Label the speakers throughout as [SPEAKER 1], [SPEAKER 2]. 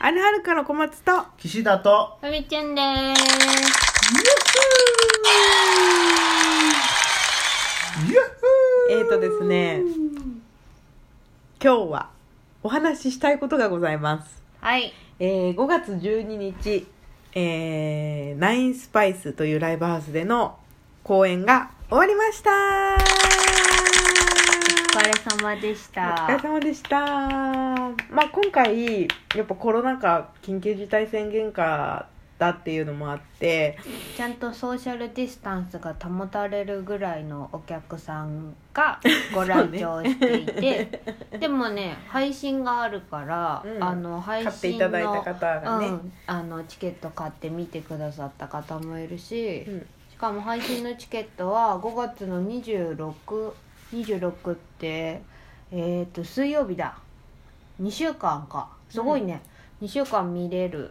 [SPEAKER 1] あるはるかの小松と
[SPEAKER 2] 岸田と
[SPEAKER 3] ふみちゃんでーす。
[SPEAKER 1] えーとですね今日はお話ししたいことがございます、
[SPEAKER 3] はい。
[SPEAKER 1] えー5月12日、えーナインスパイスというライブハウスでの公演が終わりました。
[SPEAKER 3] お疲れ様でし
[SPEAKER 1] お
[SPEAKER 3] た。
[SPEAKER 1] 疲れ様でした。まあ今回やっぱコロナ禍緊急事態宣言下だっていうのもあって。
[SPEAKER 3] ちゃんとソーシャルディスタンスが保たれるぐらいのお客さんが ご来場していて、でもね配信があるから、
[SPEAKER 1] うん。
[SPEAKER 3] あの配信の
[SPEAKER 1] 買っていただいた方がね。
[SPEAKER 3] うん、あのチケット買って見てくださった方もいるし、
[SPEAKER 1] うん。
[SPEAKER 3] しかも配信のチケットは5月の2626 26ってえっ、と水曜日だ。2週間か。すごいね、2週間見れる。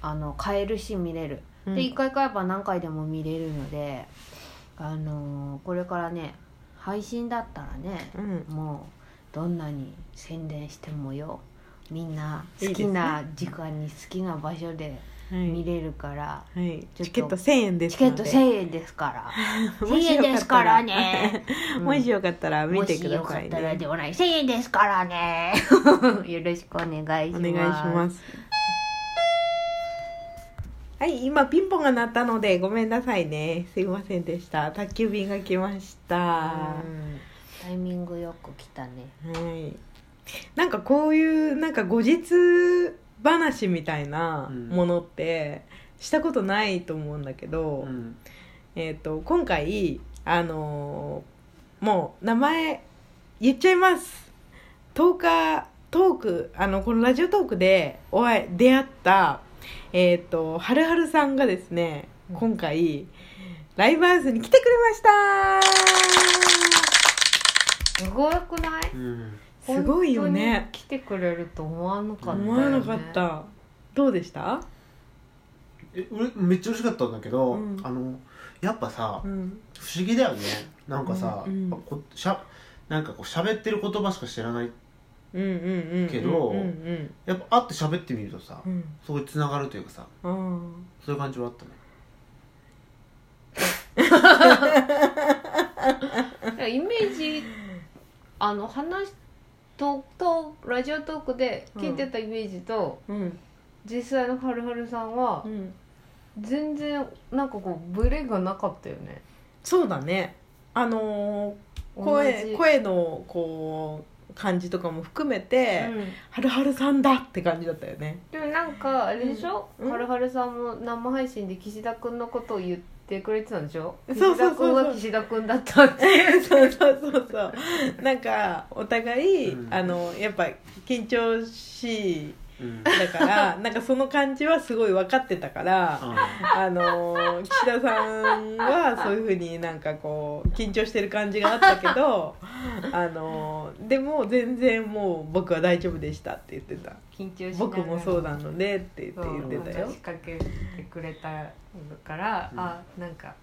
[SPEAKER 3] あの買えるし見れる、
[SPEAKER 1] うん。
[SPEAKER 3] で1回買えば何回でも見れるのであのーこれからね配信だったらね、
[SPEAKER 1] うん。
[SPEAKER 3] もうどんなに宣伝してもよ。みんな好きな時間に好きな場所で
[SPEAKER 1] はい
[SPEAKER 3] 見れるから、
[SPEAKER 1] はい、チケット1000円です
[SPEAKER 3] チケット
[SPEAKER 1] ので
[SPEAKER 3] 1000円ですから
[SPEAKER 1] も
[SPEAKER 3] 1000円ですからね。
[SPEAKER 1] もしよかったら見てください
[SPEAKER 3] もしよかったら
[SPEAKER 1] ね
[SPEAKER 3] ではない。1000円ですからね。よろしくお願いします。
[SPEAKER 1] お願いします。はい今ピンポンが鳴ったのでごめんなさいね。すいませんでした。宅急便が来ました。
[SPEAKER 3] タイミングよく来たね。
[SPEAKER 1] い。なんかこういうなんか後日話みたいなものってしたことないと思うんだけど、
[SPEAKER 2] うん。
[SPEAKER 1] えっ、と今回あのーもう名前言っちゃいます。10日トークあのこのラジオトークでお会い出会ったえっ、とはるはるさんがですね今回ライブハウスに来てくれました。
[SPEAKER 3] すごくない？
[SPEAKER 2] うん
[SPEAKER 1] すごいよね。
[SPEAKER 3] 来てくれると思わなかったよね。
[SPEAKER 1] 思わなかった。どうでした？
[SPEAKER 2] え俺めっちゃ嬉しかったんだけど、
[SPEAKER 1] うん。
[SPEAKER 2] あのやっぱさ
[SPEAKER 1] うん。
[SPEAKER 2] 不思議だよね。なんかさ、
[SPEAKER 1] うんうん。
[SPEAKER 2] こしゃなんかこう喋ってる言葉しか知らない
[SPEAKER 1] うんうんうんうん
[SPEAKER 2] けどやっぱ会って喋ってみるとさ、
[SPEAKER 1] うん。
[SPEAKER 2] すごいつながるというかさ
[SPEAKER 1] うん
[SPEAKER 2] そういう感じはあったね。
[SPEAKER 3] イメージあの話ととラジオトークで聞いてたイメージと、
[SPEAKER 1] うん。
[SPEAKER 3] 実際のはるはるさんは
[SPEAKER 1] うん。
[SPEAKER 3] 全然なんかこうブレがなかったよね。
[SPEAKER 1] そうだね。あのー
[SPEAKER 3] 同
[SPEAKER 1] 声
[SPEAKER 3] じ。
[SPEAKER 1] 声のこう感じとかも含めて、
[SPEAKER 3] うん。
[SPEAKER 1] はるはるさんだって感じだったよね。
[SPEAKER 3] でもなんかあれでしょ、
[SPEAKER 1] うん。
[SPEAKER 3] はるはるさんも生配信で岸田君のことを言ってくれてたんでしょ？
[SPEAKER 1] そうそうそうそう。
[SPEAKER 3] 岸田君は岸田君だったって
[SPEAKER 1] そうそうそうそう。なんかお互い、
[SPEAKER 2] うん。
[SPEAKER 1] あのやっぱ緊張しい
[SPEAKER 2] うん。
[SPEAKER 1] だからなんかその感じはすごい分かってたからあの岸田さんはそういうふうになんかこう緊張してる感じがあったけどあのでも全然もう僕は大丈夫でしたって言ってた。
[SPEAKER 3] 緊張しながら。
[SPEAKER 1] 僕もそうなのでって言って言ってたよ
[SPEAKER 3] 話しかけてくれたから、
[SPEAKER 2] うん
[SPEAKER 3] あなんか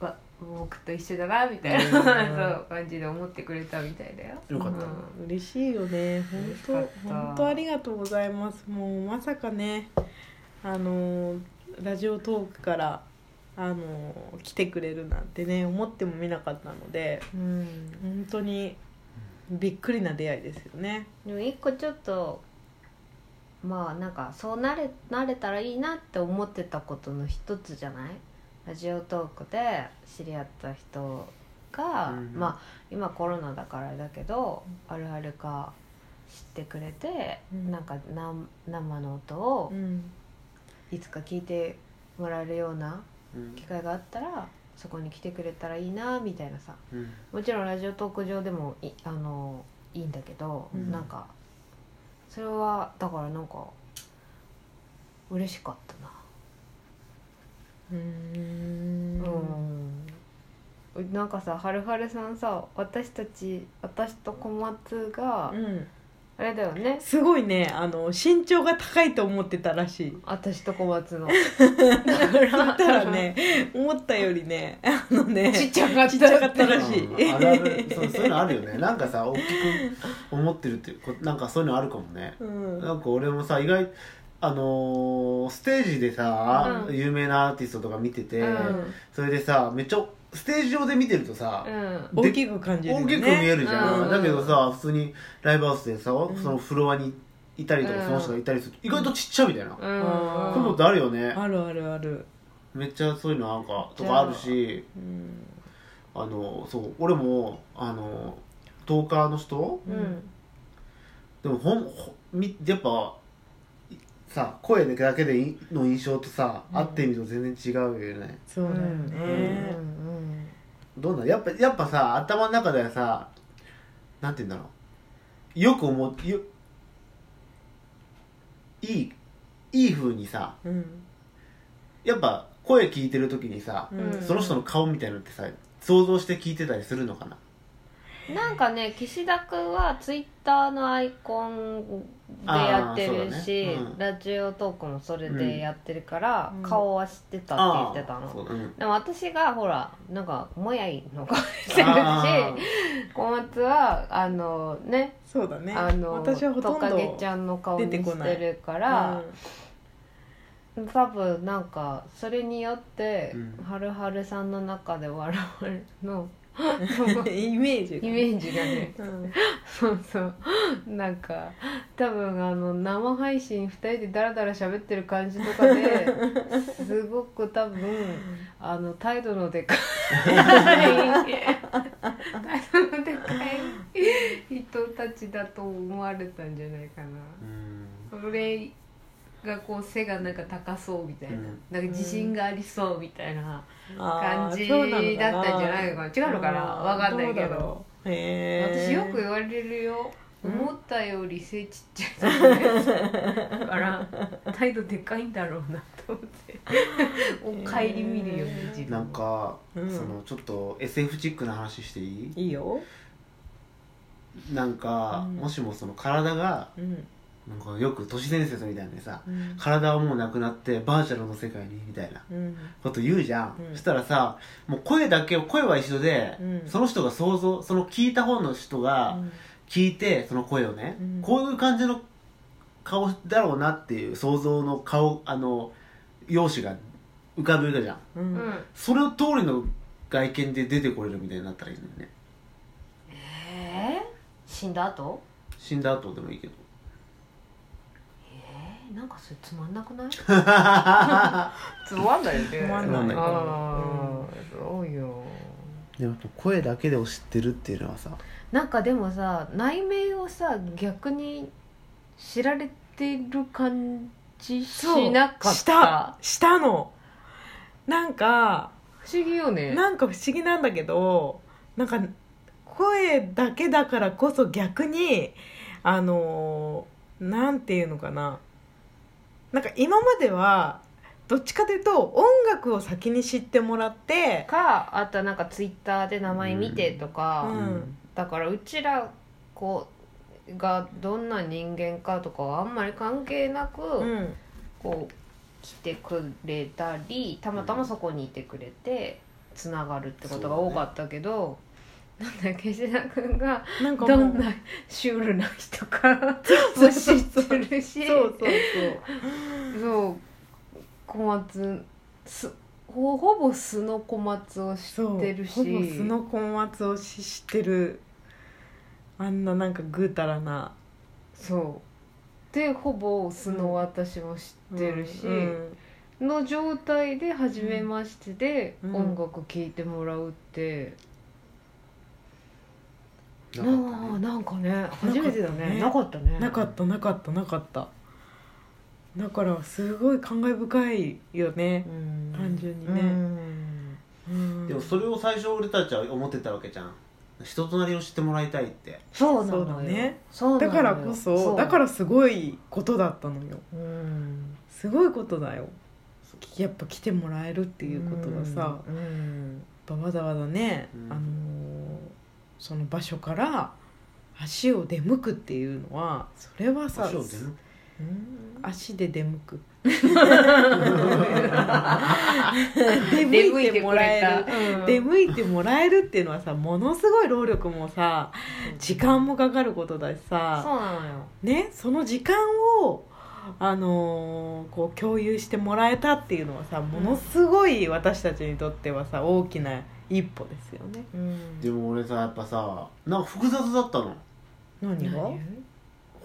[SPEAKER 3] わ僕と一緒だなみたいな、
[SPEAKER 1] うん。
[SPEAKER 3] そう感じで思ってくれたみたいだよ。
[SPEAKER 2] よかった。
[SPEAKER 3] うん。
[SPEAKER 1] 嬉しいよね。本当本当ありがとうございます。もうまさかねあのラジオトークからあの来てくれるなんてね思ってもみなかったので
[SPEAKER 3] うん。
[SPEAKER 1] 本当にびっくりな出会いですよね。
[SPEAKER 3] でも一個ちょっとまあなんかそうなれなれたらいいなって思ってたことの一つじゃない？ラジオトークで知り合った人が、
[SPEAKER 2] うん
[SPEAKER 3] まあ今コロナだからだけどあるあるか知ってくれて、
[SPEAKER 1] うん。
[SPEAKER 3] なんかな生の音を
[SPEAKER 1] うん。
[SPEAKER 3] いつか聞いてもらえるような
[SPEAKER 2] うん。
[SPEAKER 3] 機会があったらそこに来てくれたらいいなみたいなさ。
[SPEAKER 2] うん。
[SPEAKER 3] もちろんラジオトーク上でもいあのいいんだけど、
[SPEAKER 1] うん。
[SPEAKER 3] なんかそれはだからなんか嬉しかったな
[SPEAKER 1] うー。ん
[SPEAKER 3] うん、なんかさはるはるさんさ私たち私と小松が
[SPEAKER 1] うん。
[SPEAKER 3] あれだよね。
[SPEAKER 1] すごいね。あの身長が高いと思ってたらしい。
[SPEAKER 3] 私と小松の。
[SPEAKER 1] だったらね思ったよりねあのね
[SPEAKER 3] ちっちゃかった
[SPEAKER 1] ちっちゃかったらしい。
[SPEAKER 2] うんあるある。そうそういうのあるよね。なんかさ大きく思ってるっていなんかそういうのあるかもね。
[SPEAKER 1] うん。
[SPEAKER 2] なんか俺もさ意外あのーステージでさ、
[SPEAKER 3] うん。
[SPEAKER 2] 有名なアーティストとか見てて、
[SPEAKER 3] うん。
[SPEAKER 2] それでさめっちゃステージ上で見てるとさ、
[SPEAKER 3] うん。
[SPEAKER 1] 大きく感じるよね。
[SPEAKER 2] 大きく見えるじゃん、
[SPEAKER 3] うん。
[SPEAKER 2] だけどさ普通にライブハウスでさ、
[SPEAKER 1] ん。
[SPEAKER 2] そのフロアにいたりとか、
[SPEAKER 3] うん。
[SPEAKER 2] その人がいたりすると意外とちっちゃいみたいな、
[SPEAKER 3] う
[SPEAKER 2] ういうのってあるよね。
[SPEAKER 1] あるあるある。
[SPEAKER 2] めっちゃそういうのなんかとかあるし
[SPEAKER 1] うん。
[SPEAKER 2] あのそう俺もあのトーカーの人
[SPEAKER 3] うん。
[SPEAKER 2] でもほんほみやっぱいさ声だけでいの印象とさ、
[SPEAKER 1] うん。
[SPEAKER 2] 会ってみると全然違うよね
[SPEAKER 1] そうだよね。
[SPEAKER 2] どうなん？やっぱやっぱさ頭の中ではさなんて言うんだろう？よく思うよいいいい風にさ
[SPEAKER 1] うん。
[SPEAKER 2] やっぱ声聞いてる時にさ、
[SPEAKER 1] うん。
[SPEAKER 2] その人の顔みたいなのってさ想像して聞いてたりするのかな？
[SPEAKER 3] なんかね岸田君はツイッターのアイコンでやってるし、
[SPEAKER 2] ね。うん。
[SPEAKER 3] ラジオトークもそれでやってるから、
[SPEAKER 1] うん。
[SPEAKER 3] 顔は知ってたって言ってたの、
[SPEAKER 2] うん。
[SPEAKER 3] でも私がほらなんかもやいの顔してるし
[SPEAKER 2] あ
[SPEAKER 3] 小松はあのね
[SPEAKER 1] そうだね。
[SPEAKER 3] あの
[SPEAKER 1] 私はほとんど
[SPEAKER 3] トカゲちゃんの顔に
[SPEAKER 1] 出てこない。
[SPEAKER 3] してるから、多分なんかそれによって、
[SPEAKER 2] うん。
[SPEAKER 3] はるはるさんの中で笑われるの
[SPEAKER 1] うん イメージが
[SPEAKER 3] イメージがね。
[SPEAKER 1] うん。
[SPEAKER 3] そうそう。なんか多分あの生配信2人でダラダラ喋ってる感じとかで すごく多分あの態度のでかい態度のでかい人たちだと思われたんじゃないかな。
[SPEAKER 2] うん。
[SPEAKER 3] 俺がこう背がなんか高そうみたいな,、
[SPEAKER 2] うん。
[SPEAKER 3] なんか自信がありそうみたいな感じだったんじゃないのかな。違うのかな。
[SPEAKER 1] あー
[SPEAKER 3] わかんないけど。私よく言われるよ、
[SPEAKER 1] うん。
[SPEAKER 3] 思ったより背ちっちゃいだから 態度でかいんだろうなと思って。お帰り見るよね自分。
[SPEAKER 2] なんか、
[SPEAKER 1] うん。
[SPEAKER 2] そのちょっと SF チックな話していい？
[SPEAKER 1] いいよ。
[SPEAKER 2] なんか、
[SPEAKER 1] うん。
[SPEAKER 2] もしもその体が
[SPEAKER 1] うん
[SPEAKER 2] なんかよく都市伝説みたいなさ
[SPEAKER 1] うん。
[SPEAKER 2] 体はもうなくなってバーチャルの世界にみたいな
[SPEAKER 1] うん。
[SPEAKER 2] こと言うじゃん、
[SPEAKER 1] うん。
[SPEAKER 2] そしたらさもう声だけ声は一緒で、
[SPEAKER 1] うん。
[SPEAKER 2] その人が想像その聞いた方の人が聞いてその声をね、
[SPEAKER 1] うん。
[SPEAKER 2] こういう感じの顔だろうなっていう想像の顔あの容姿が浮かぶじゃん。
[SPEAKER 1] う
[SPEAKER 3] うん。ん
[SPEAKER 2] それを通りの外見で出てこれるみたいになったらいいのにね。
[SPEAKER 3] えー、死んだ後？
[SPEAKER 2] 死んだ後でもいいけど
[SPEAKER 3] えー、なんかそれつまんなくない？
[SPEAKER 2] つ
[SPEAKER 3] つまんないよね。
[SPEAKER 1] つま
[SPEAKER 2] んない。
[SPEAKER 3] ああそうよ。
[SPEAKER 2] でも声だけでを知ってるっていうのはさ。
[SPEAKER 3] なんかでもさ内面をさ逆に知られてる感じしなかった。
[SPEAKER 1] したしたの。なんか
[SPEAKER 3] 不思議よね。
[SPEAKER 1] なんか不思議なんだけどなんか声だけだからこそ逆にあのなんていうのかななんか今まではどっちかというと音楽を先に知ってもらって、
[SPEAKER 3] かあとはなんかツイッターで名前見てとか、
[SPEAKER 1] うん。
[SPEAKER 3] だからうちらこうがどんな人間かとかはあんまり関係なく、
[SPEAKER 1] うん。
[SPEAKER 3] こう来てくれたりたまたまそこにいてくれてつながるってことが多かったけど、なんだ岸田君が
[SPEAKER 1] なんか
[SPEAKER 3] どんなシュールな人かも知ってるし。
[SPEAKER 1] そうそう
[SPEAKER 3] そう。小松すほほぼ素の小松を知
[SPEAKER 1] そう
[SPEAKER 3] ってるし。
[SPEAKER 1] ほぼ素の小松をし知ってる。あんななんかぐうたらな。
[SPEAKER 3] そう。でほぼ素の私も知ってるし、
[SPEAKER 1] うん
[SPEAKER 3] の状態で初めましてで
[SPEAKER 1] うん。
[SPEAKER 3] 音楽聴いてもらうって、
[SPEAKER 2] な
[SPEAKER 3] な
[SPEAKER 2] んかね。
[SPEAKER 3] あなんかね初めてだね。な
[SPEAKER 1] なか
[SPEAKER 3] かったね。
[SPEAKER 1] なかったなかったなかった。だからすごい感慨深いよね。
[SPEAKER 3] うん。
[SPEAKER 1] 単純にね
[SPEAKER 2] でもそれを最初俺たちは思ってたわけじゃん。人となりを知ってもらいたいって。
[SPEAKER 3] そうなの
[SPEAKER 1] ね。
[SPEAKER 3] そうなのよ。
[SPEAKER 1] だからこそだからすごいことだったのよ。
[SPEAKER 3] うん。
[SPEAKER 1] すごいことだよ。やっぱ来てもらえるっていうことがさ、
[SPEAKER 3] うん。
[SPEAKER 1] やっぱわざわざね、
[SPEAKER 2] うん。
[SPEAKER 1] あのーその場所から足を出向くっていうのはそれはさ
[SPEAKER 2] 足を出る
[SPEAKER 1] 足で出向く。
[SPEAKER 3] 出
[SPEAKER 1] 出向い
[SPEAKER 3] て
[SPEAKER 1] てもらえる、
[SPEAKER 3] うん。
[SPEAKER 1] 出向いてもらえるっていうのはさものすごい労力もさ時間もかかることだし
[SPEAKER 3] そう
[SPEAKER 1] さ
[SPEAKER 3] なのよ。
[SPEAKER 1] ねその時間をあのーこう共有してもらえたっていうのはさものすごい私たちにとってはさ大きな一歩ですよね。
[SPEAKER 3] うん。
[SPEAKER 2] でも俺さやっぱさなんか複雑だったの。
[SPEAKER 1] 何が？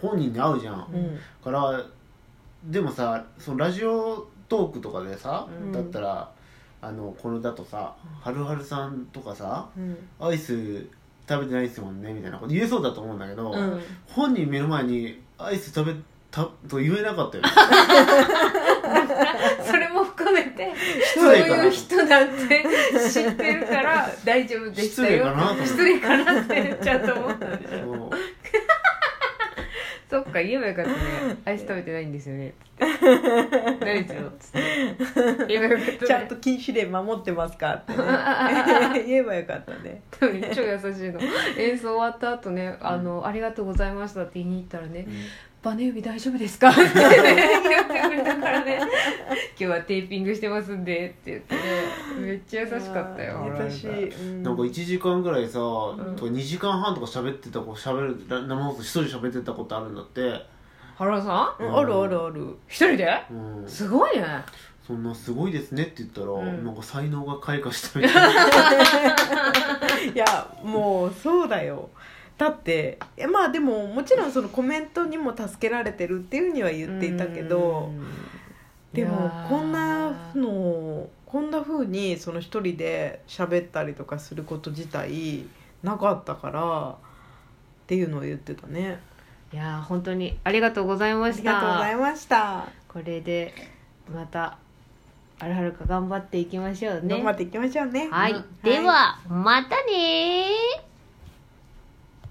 [SPEAKER 2] 本人に会うじゃん、
[SPEAKER 1] うん。
[SPEAKER 2] からでもさそのラジオトークとかでさ、
[SPEAKER 3] うん。
[SPEAKER 2] だったらあのこれだとさはるはるさんとかさ
[SPEAKER 1] うん。
[SPEAKER 2] アイス食べてないですもんねみたいなこと言えそうだと思うんだけど、
[SPEAKER 1] うん。
[SPEAKER 2] 本人目の前にアイス食べたと言えなかったよね。
[SPEAKER 3] それも含めて
[SPEAKER 2] 失
[SPEAKER 3] そう
[SPEAKER 2] い
[SPEAKER 3] う人だって知ってるから大丈夫でしたよ。
[SPEAKER 2] 失礼かなって。
[SPEAKER 3] ちゃんと思ったでしょ。そっか言えばよかったねアイス食べてないんですよね。何ですよつって。言えばよかったね
[SPEAKER 1] ちゃんと禁止令守ってますかってね。言えばよかったね。
[SPEAKER 3] 超優しいの。演奏終わった後ねあの、ありがとうございましたって言いに行ったらね「バネ指大丈夫ですか? 」って、ね、言ってくれたからね「今日はテーピングしてますんで」って言ってね。めっちゃ優しかったよ。
[SPEAKER 1] 優しい、うん。
[SPEAKER 2] なんか1時間ぐらいさ、
[SPEAKER 3] ん。
[SPEAKER 2] と2時間半とか喋ってた子喋る生放送一人喋ってたことあるんだって、
[SPEAKER 3] 原さん？
[SPEAKER 1] うん。あるあるある。
[SPEAKER 3] 一人で？
[SPEAKER 2] うん、
[SPEAKER 3] すごいね。
[SPEAKER 2] そんなすごいですねって言ったら、
[SPEAKER 3] うん。
[SPEAKER 2] なんか才能が開花したみたいな。
[SPEAKER 1] いやもうそうだよだっていやまあでももちろんそのコメントにも助けられてるっていうふうには言っていたけどでもこんなのこんなふうにその一人で喋ったりとかすること自体なかったからっていうのを言ってたね。
[SPEAKER 3] いやー本当にありがとうございま
[SPEAKER 1] あり
[SPEAKER 3] した
[SPEAKER 1] がとうございました、
[SPEAKER 3] これでまたあるはるか頑張っていきましょうね。
[SPEAKER 1] 頑張っていきましょうね。
[SPEAKER 3] はい、
[SPEAKER 1] うん。
[SPEAKER 3] ではまたねー